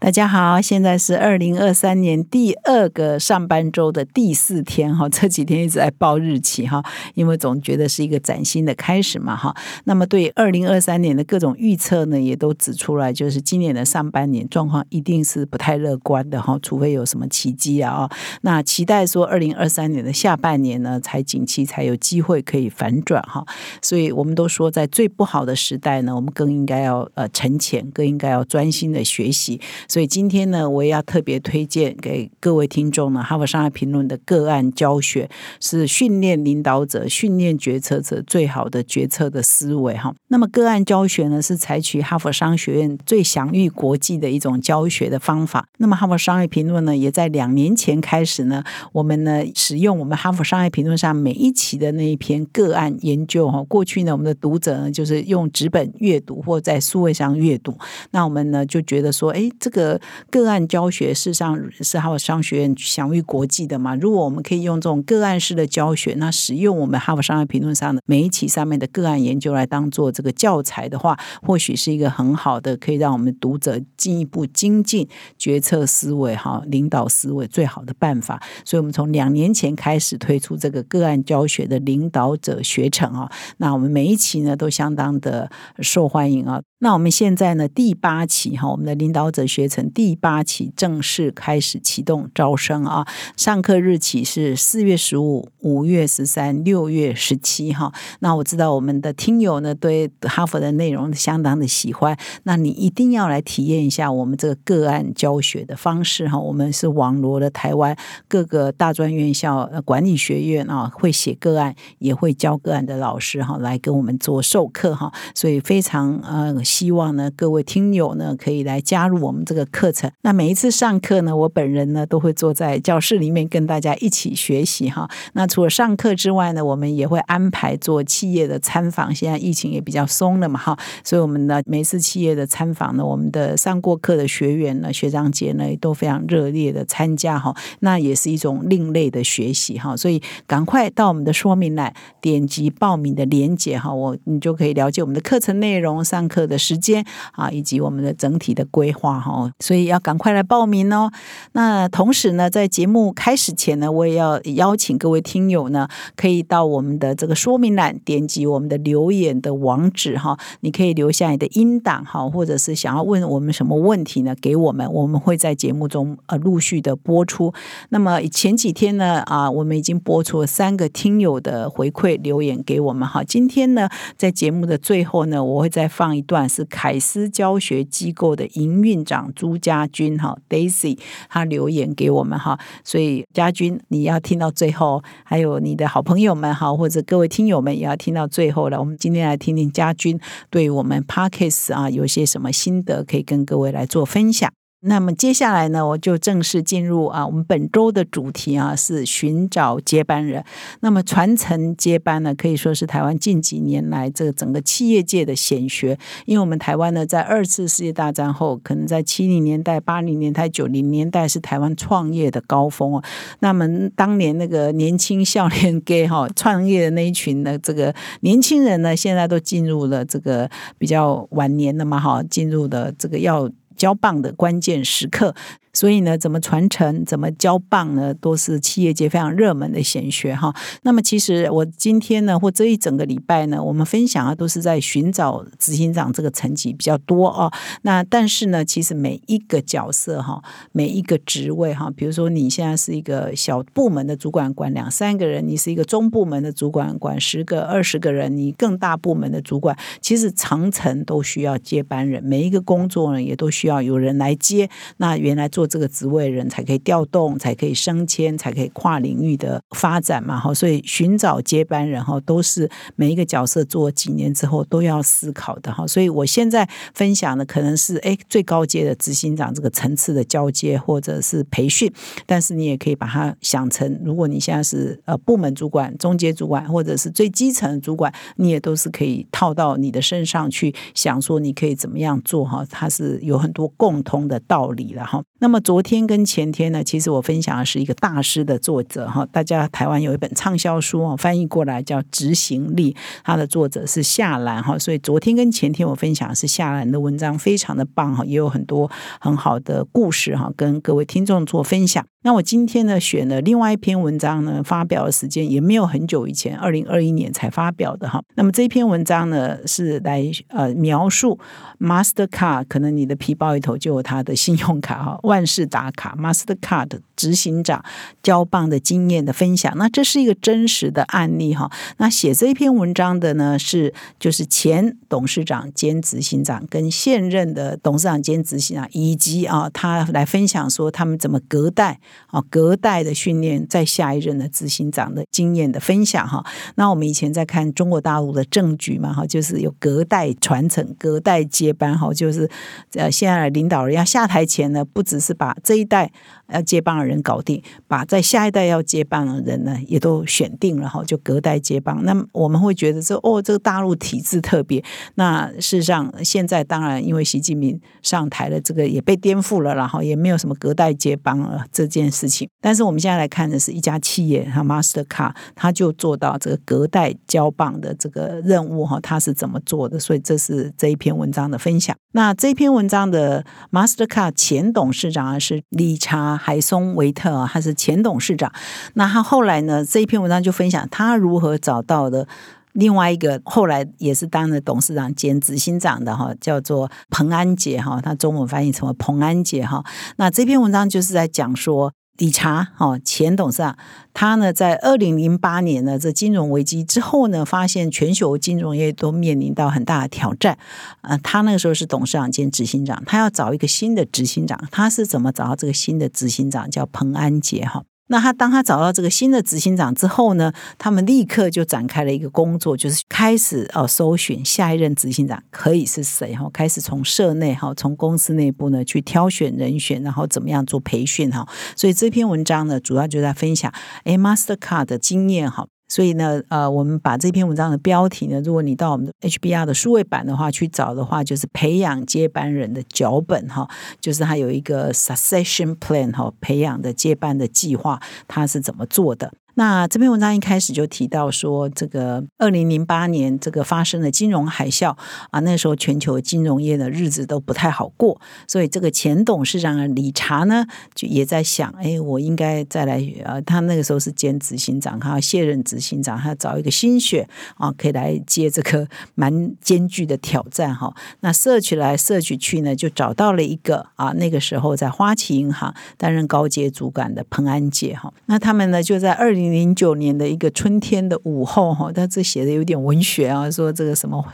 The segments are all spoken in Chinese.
大家好，现在是二零二三年第二个上班周的第四天哈，这几天一直在报日期哈，因为总觉得是一个崭新的开始嘛哈。那么对二零二三年的各种预测呢，也都指出来，就是今年的上半年状况一定是不太乐观的哈，除非有什么奇迹啊啊。那期待说二零二三年的下半年呢，才景气才有机会可以反转哈。所以我们都说，在最不好的时代呢，我们更应该要呃沉潜，更应该要专心的学习。所以今天呢，我也要特别推荐给各位听众呢，《哈佛商业评论》的个案教学是训练领导者、训练决策者最好的决策的思维哈。那么个案教学呢，是采取哈佛商学院最享誉国际的一种教学的方法。那么《哈佛商业评论》呢，也在两年前开始呢，我们呢使用我们《哈佛商业评论》上每一期的那一篇个案研究哈。过去呢，我们的读者呢就是用纸本阅读或在数位上阅读，那我们呢就觉得说，哎，这个。个个案教学事实上是哈佛商学院享誉国际的嘛？如果我们可以用这种个案式的教学，那使用我们哈佛商业评论上的每一期上面的个案研究来当做这个教材的话，或许是一个很好的可以让我们读者进一步精进决策思维、哈领导思维最好的办法。所以，我们从两年前开始推出这个个案教学的领导者学程啊，那我们每一期呢都相当的受欢迎啊。那我们现在呢第八期哈，我们的领导者学。成第八期正式开始启动招生啊！上课日期是四月十五、五月十三、六月十七哈。那我知道我们的听友呢对哈佛的内容相当的喜欢，那你一定要来体验一下我们这个个案教学的方式哈。我们是网罗了台湾各个大专院校、管理学院啊，会写个案也会教个案的老师哈，来跟我们做授课哈。所以非常呃希望呢各位听友呢可以来加入我们这个。的课程，那每一次上课呢，我本人呢都会坐在教室里面跟大家一起学习哈。那除了上课之外呢，我们也会安排做企业的参访。现在疫情也比较松了嘛哈，所以我们呢每次企业的参访呢，我们的上过课的学员呢、学长姐呢都非常热烈的参加哈。那也是一种另类的学习哈，所以赶快到我们的说明栏点击报名的链接哈，我你就可以了解我们的课程内容、上课的时间啊，以及我们的整体的规划哈。所以要赶快来报名哦。那同时呢，在节目开始前呢，我也要邀请各位听友呢，可以到我们的这个说明栏点击我们的留言的网址哈，你可以留下你的音档哈，或者是想要问我们什么问题呢？给我们，我们会在节目中呃陆续的播出。那么前几天呢啊，我们已经播出了三个听友的回馈留言给我们哈。今天呢，在节目的最后呢，我会再放一段是凯斯教学机构的营运长。朱家军哈，Daisy，他留言给我们哈，所以家军你要听到最后，还有你的好朋友们哈，或者各位听友们也要听到最后了。我们今天来听听家军对我们 Parkes 啊有些什么心得，可以跟各位来做分享。那么接下来呢，我就正式进入啊，我们本周的主题啊是寻找接班人。那么传承接班呢，可以说是台湾近几年来这个整个企业界的显学。因为我们台湾呢，在二次世界大战后，可能在七零年代、八零年代、九零年代是台湾创业的高峰哦。那么当年那个年轻少年 gay 哈创业的那一群的这个年轻人呢，现在都进入了这个比较晚年的嘛哈，进入的这个要。交棒的关键时刻。所以呢，怎么传承、怎么交棒呢，都是企业界非常热门的显学哈。那么，其实我今天呢，或这一整个礼拜呢，我们分享啊，都是在寻找执行长这个层级比较多哦。那但是呢，其实每一个角色哈，每一个职位哈，比如说你现在是一个小部门的主管，管两三个人；你是一个中部门的主管，管十个、二十个人；你更大部门的主管，其实长城都需要接班人，每一个工作呢，也都需要有人来接。那原来做。这个职位人才可以调动，才可以升迁，才可以跨领域的发展嘛哈。所以寻找接班人哈，都是每一个角色做几年之后都要思考的哈。所以我现在分享的可能是哎最高阶的执行长这个层次的交接或者是培训，但是你也可以把它想成，如果你现在是呃部门主管、中阶主管或者是最基层主管，你也都是可以套到你的身上去想说你可以怎么样做哈。它是有很多共通的道理了哈。那那么昨天跟前天呢，其实我分享的是一个大师的作者哈，大家台湾有一本畅销书哦，翻译过来叫《执行力》，它的作者是夏兰哈，所以昨天跟前天我分享的是夏兰的文章，非常的棒哈，也有很多很好的故事哈，跟各位听众做分享。那我今天呢选了另外一篇文章呢，发表的时间也没有很久以前，二零二一年才发表的哈。那么这篇文章呢是来呃描述 Mastercard，可能你的皮包里头就有他的信用卡哈。万事打卡，Mastercard 执行长交棒的经验的分享，那这是一个真实的案例哈。那写这一篇文章的呢是就是前董事长兼执行长跟现任的董事长兼执行长，以及啊他来分享说他们怎么隔代啊隔代的训练在下一任的执行长的经验的分享哈。那我们以前在看中国大陆的政局嘛哈，就是有隔代传承、隔代接班哈，就是呃现在领导人要下台前呢，不止。是是把这一代要接棒的人搞定，把在下一代要接棒的人呢也都选定了哈，就隔代接棒。那我们会觉得说，哦，这个大陆体制特别。那事实上，现在当然因为习近平上台了，这个也被颠覆了，然后也没有什么隔代接棒了这件事情。但是我们现在来看的是一家企业，哈，Mastercard，他就做到这个隔代交棒的这个任务哈，他是怎么做的？所以这是这一篇文章的分享。那这篇文章的 Mastercard 前董事长是理查海松维特啊，他是前董事长。那他后来呢，这一篇文章就分享他如何找到的另外一个后来也是当了董事长兼执行长的哈，叫做彭安杰哈，他中文翻译成为彭安杰哈。那这篇文章就是在讲说。理查哈前董事长，他呢在二零零八年呢这金融危机之后呢，发现全球金融业都面临到很大的挑战。呃，他那个时候是董事长兼执行长，他要找一个新的执行长，他是怎么找到这个新的执行长？叫彭安杰哈。那他当他找到这个新的执行长之后呢，他们立刻就展开了一个工作，就是开始哦搜寻下一任执行长可以是谁哈，开始从社内哈，从公司内部呢去挑选人选，然后怎么样做培训哈。所以这篇文章呢，主要就在分享哎，Mastercard 的经验哈。所以呢，呃，我们把这篇文章的标题呢，如果你到我们的 HBR 的数位版的话去找的话，就是培养接班人的脚本哈，就是它有一个 succession plan 哈，培养的接班的计划，它是怎么做的。那这篇文章一开始就提到说，这个二零零八年这个发生的金融海啸啊，那时候全球金融业的日子都不太好过，所以这个前董事长理查呢，就也在想，哎，我应该再来呃，他那个时候是兼执行长，他要卸任执行长，他要找一个新血啊，可以来接这个蛮艰巨的挑战哈。那社取来社取去呢，就找到了一个啊，那个时候在花旗银行担任高阶主管的彭安杰哈，那他们呢就在二零。零九年的一个春天的午后，哈，他这写的有点文学啊，说这个什么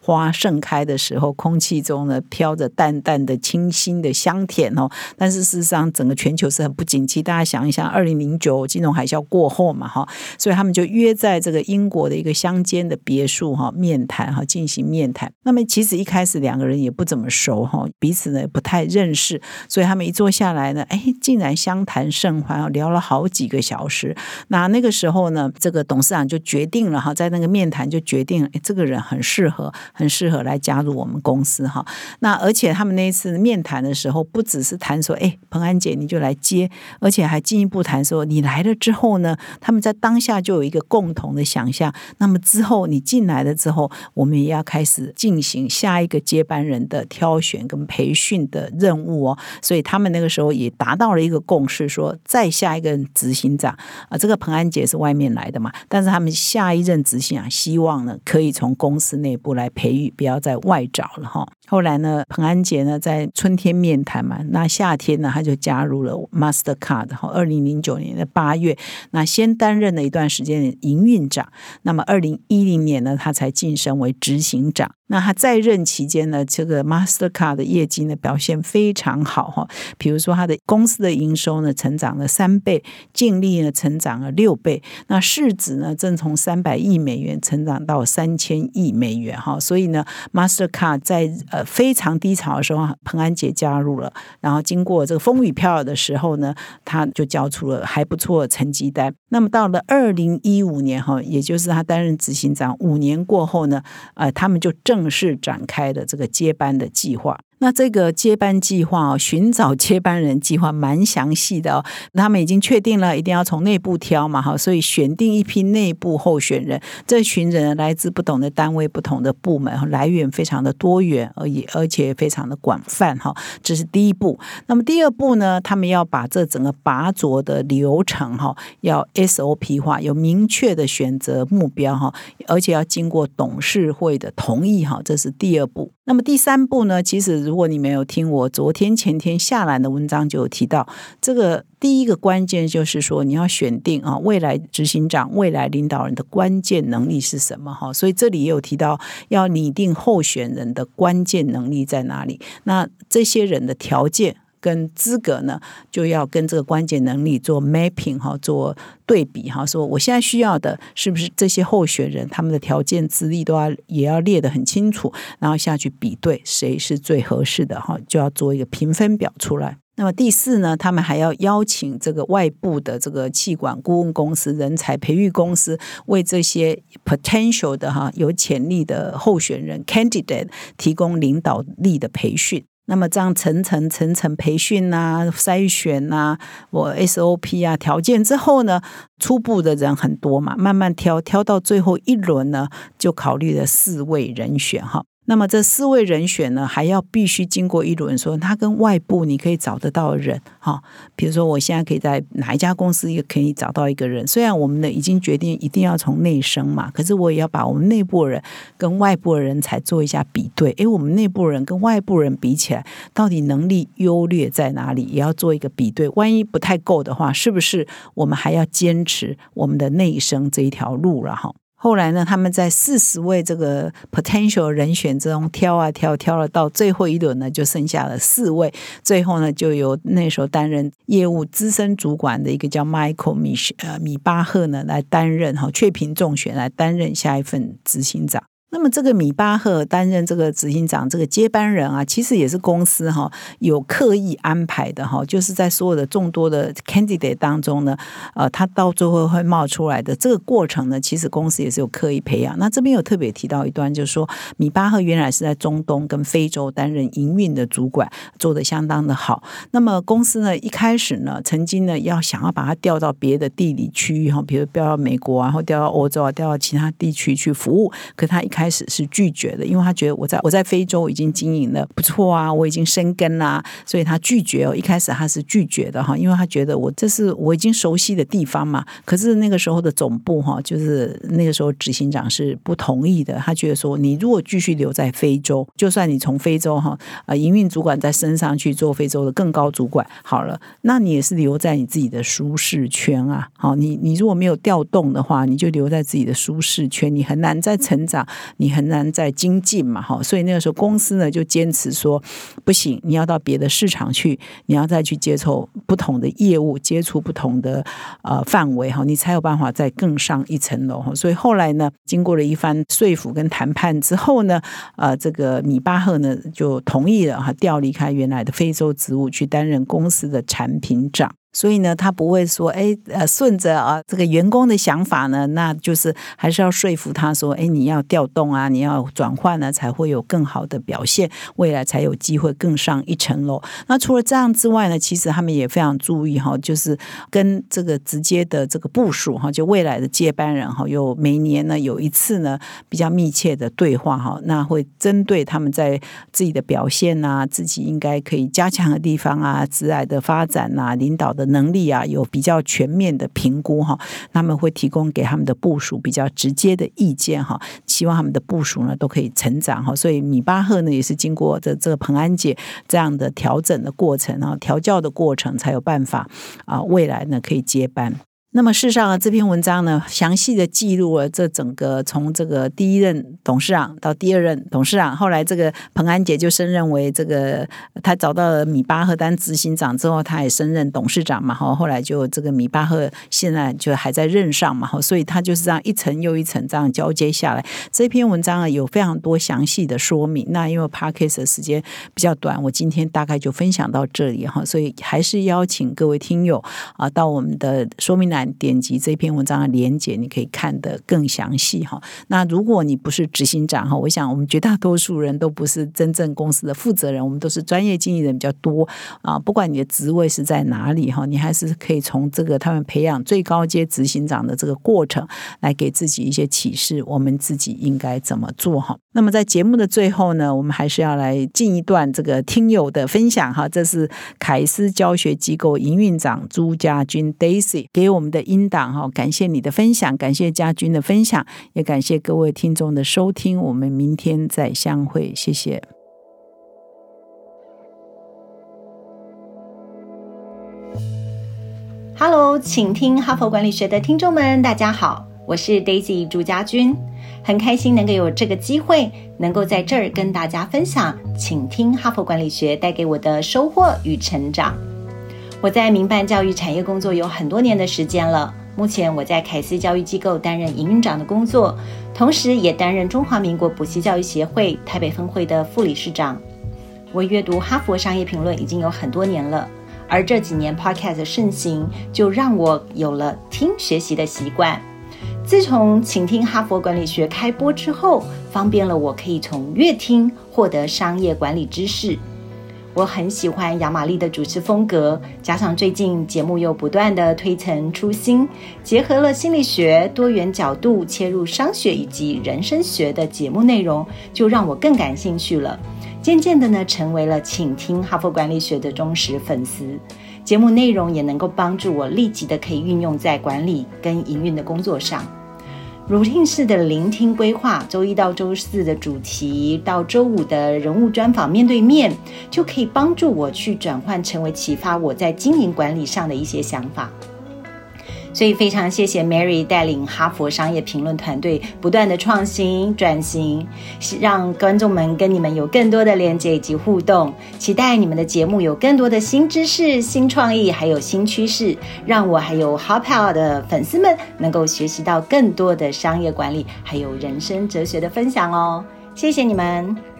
花盛开的时候，空气中呢飘着淡淡的清新的香甜哦。但是事实上，整个全球是很不景气。大家想一想，二零零九金融海啸过后嘛，哈，所以他们就约在这个英国的一个乡间的别墅哈面谈哈，进行面谈。那么其实一开始两个人也不怎么熟哈，彼此呢不太认识，所以他们一坐下来呢，哎，竟然相谈甚欢，聊了好几个小时。那那个时候呢，这个董事长就决定了哈，在那个面谈就决定，哎，这个人很适合，很适合来加入我们公司哈。那而且他们那一次面谈的时候，不只是谈说，哎，彭安姐你就来接，而且还进一步谈说，你来了之后呢，他们在当下就有一个共同的想象。那么之后你进来了之后，我们也要开始进行下一个接班人的挑选跟培训的任务哦。所以他们那个时候也达到了一个共识，说再下一个执行长啊，这个彭。安杰是外面来的嘛？但是他们下一任执行啊，希望呢可以从公司内部来培育，不要在外找了哈。后来呢，彭安杰呢在春天面谈嘛，那夏天呢他就加入了 Mastercard。然后，二零零九年的八月，那先担任了一段时间的营运长。那么二零一零年呢，他才晋升为执行长。那他在任期间呢，这个 Mastercard 的业绩呢表现非常好哈。比如说，他的公司的营收呢成长了三倍，净利呢成长了六倍，那市值呢正从三百亿美元成长到三千亿美元哈。所以呢，Mastercard 在呃非常低潮的时候，彭安杰加入了，然后经过这个风雨飘摇的时候呢，他就交出了还不错的成绩单。那么到了二零一五年哈，也就是他担任执行长五年过后呢，呃，他们就正式展开了这个接班的计划。那这个接班计划哦，寻找接班人计划蛮详细的哦。他们已经确定了，一定要从内部挑嘛，哈，所以选定一批内部候选人。这群人来自不同的单位、不同的部门，来源非常的多元，而也而且非常的广泛，哈。这是第一步。那么第二步呢，他们要把这整个拔擢的流程，哈，要 SOP 化，有明确的选择目标，哈，而且要经过董事会的同意，哈，这是第二步。那么第三步呢，其实。如果你没有听我昨天前天下栏的文章，就有提到这个第一个关键就是说你要选定啊未来执行长、未来领导人的关键能力是什么哈，所以这里也有提到要拟定候选人的关键能力在哪里，那这些人的条件。跟资格呢，就要跟这个关键能力做 mapping 哈，做对比哈，说我现在需要的是不是这些候选人他们的条件资历都要也要列得很清楚，然后下去比对谁是最合适的哈，就要做一个评分表出来。那么第四呢，他们还要邀请这个外部的这个气管顾问公司、人才培育公司，为这些 potential 的哈有潜力的候选人 candidate 提供领导力的培训。那么这样层层层层培训呐、筛选呐、我 SOP 啊条件之后呢，初步的人很多嘛，慢慢挑挑到最后一轮呢，就考虑了四位人选哈。那么这四位人选呢，还要必须经过一轮说，他跟外部你可以找得到的人哈，比如说我现在可以在哪一家公司也可以找到一个人，虽然我们呢已经决定一定要从内生嘛，可是我也要把我们内部人跟外部的人才做一下比对，诶，我们内部人跟外部人比起来，到底能力优劣在哪里，也要做一个比对，万一不太够的话，是不是我们还要坚持我们的内生这一条路了哈？后来呢，他们在四十位这个 potential 人选之中挑啊挑，挑了到最后一轮呢，就剩下了四位。最后呢，就由那时候担任业务资深主管的一个叫 Michael 米呃米巴赫呢来担任哈，确评中选来担任下一份执行长。那么这个米巴赫担任这个执行长，这个接班人啊，其实也是公司哈有刻意安排的哈，就是在所有的众多的 candidate 当中呢，呃，他到最后会冒出来的这个过程呢，其实公司也是有刻意培养。那这边有特别提到一段，就是说米巴赫原来是在中东跟非洲担任营运的主管，做的相当的好。那么公司呢一开始呢，曾经呢要想要把他调到别的地理区域哈，比如调到美国啊，或调到欧洲啊，调到其他地区去服务，可他一开开始是拒绝的，因为他觉得我在我在非洲已经经营的不错啊，我已经生根啦，所以他拒绝哦。一开始他是拒绝的哈，因为他觉得我这是我已经熟悉的地方嘛。可是那个时候的总部哈，就是那个时候执行长是不同意的。他觉得说，你如果继续留在非洲，就算你从非洲哈啊营运主管再升上去做非洲的更高主管好了，那你也是留在你自己的舒适圈啊。好，你你如果没有调动的话，你就留在自己的舒适圈，你很难再成长。你很难再精进嘛，哈，所以那个时候公司呢就坚持说，不行，你要到别的市场去，你要再去接触不同的业务，接触不同的呃范围，哈，你才有办法再更上一层楼，哈。所以后来呢，经过了一番说服跟谈判之后呢，呃，这个米巴赫呢就同意了，哈，调离开原来的非洲职务，去担任公司的产品长。所以呢，他不会说，哎，呃，顺着啊这个员工的想法呢，那就是还是要说服他说，哎，你要调动啊，你要转换呢，才会有更好的表现，未来才有机会更上一层楼。那除了这样之外呢，其实他们也非常注意哈，就是跟这个直接的这个部署哈，就未来的接班人哈，有每年呢有一次呢比较密切的对话哈，那会针对他们在自己的表现啊，自己应该可以加强的地方啊，职涯的发展啊，领导的。能力啊有比较全面的评估哈，他们会提供给他们的部署比较直接的意见哈，希望他们的部署呢都可以成长哈，所以米巴赫呢也是经过这这个彭安姐这样的调整的过程啊，调教的过程才有办法啊，未来呢可以接班。那么，事实上，这篇文章呢，详细的记录了这整个从这个第一任董事长到第二任董事长，后来这个彭安杰就升任为这个，他找到了米巴赫当执行长之后，他也升任董事长嘛，哈，后来就这个米巴赫现在就还在任上嘛，哈，所以他就是这样一层又一层这样交接下来。这篇文章啊，有非常多详细的说明。那因为 p a r k a s 的时间比较短，我今天大概就分享到这里哈，所以还是邀请各位听友啊，到我们的说明栏。点击这篇文章的连接，你可以看得更详细哈。那如果你不是执行长哈，我想我们绝大多数人都不是真正公司的负责人，我们都是专业经理人比较多啊。不管你的职位是在哪里哈，你还是可以从这个他们培养最高阶执行长的这个过程来给自己一些启示，我们自己应该怎么做哈。那么在节目的最后呢，我们还是要来进一段这个听友的分享哈。这是凯斯教学机构营运长朱家军 Daisy 给我们的音档哈。感谢你的分享，感谢家军的分享，也感谢各位听众的收听。我们明天再相会，谢谢。Hello，请听哈佛管理学的听众们，大家好，我是 Daisy 朱家军。很开心能够有这个机会，能够在这儿跟大家分享，请听哈佛管理学带给我的收获与成长。我在民办教育产业工作有很多年的时间了，目前我在凯斯教育机构担任营运长的工作，同时也担任中华民国补习教育协会台北分会的副理事长。我阅读哈佛商业评论已经有很多年了，而这几年 Podcast 盛行，就让我有了听学习的习惯。自从请听哈佛管理学开播之后，方便了我可以从乐听获得商业管理知识。我很喜欢亚玛丽的主持风格，加上最近节目又不断的推陈出新，结合了心理学多元角度切入商学以及人生学的节目内容，就让我更感兴趣了。渐渐的呢，成为了请听哈佛管理学的忠实粉丝。节目内容也能够帮助我立即的可以运用在管理跟营运的工作上。Routine 式的聆听规划，周一到周四的主题，到周五的人物专访面对面，就可以帮助我去转换成为启发我在经营管理上的一些想法。所以非常谢谢 Mary 带领哈佛商业评论团队不断的创新转型，让观众们跟你们有更多的连接以及互动。期待你们的节目有更多的新知识、新创意，还有新趋势，让我还有 h o p Power 的粉丝们能够学习到更多的商业管理还有人生哲学的分享哦。谢谢你们。